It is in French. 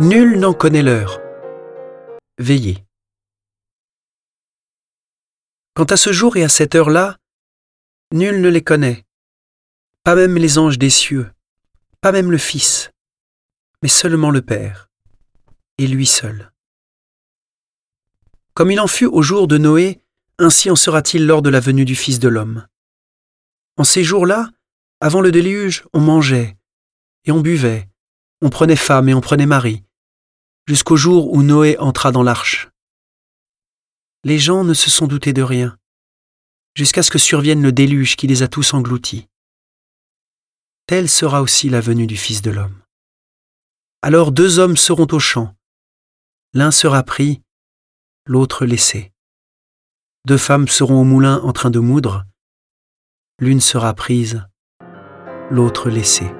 Nul n'en connaît l'heure. Veillez. Quant à ce jour et à cette heure-là, nul ne les connaît, pas même les anges des cieux, pas même le Fils, mais seulement le Père, et lui seul. Comme il en fut au jour de Noé, ainsi en sera-t-il lors de la venue du Fils de l'homme. En ces jours-là, avant le déluge, on mangeait, et on buvait, on prenait femme et on prenait mari, jusqu'au jour où Noé entra dans l'arche. Les gens ne se sont doutés de rien, jusqu'à ce que survienne le déluge qui les a tous engloutis. Telle sera aussi la venue du Fils de l'homme. Alors deux hommes seront au champ, l'un sera pris, l'autre laissé. Deux femmes seront au moulin en train de moudre, l'une sera prise, l'autre laissée.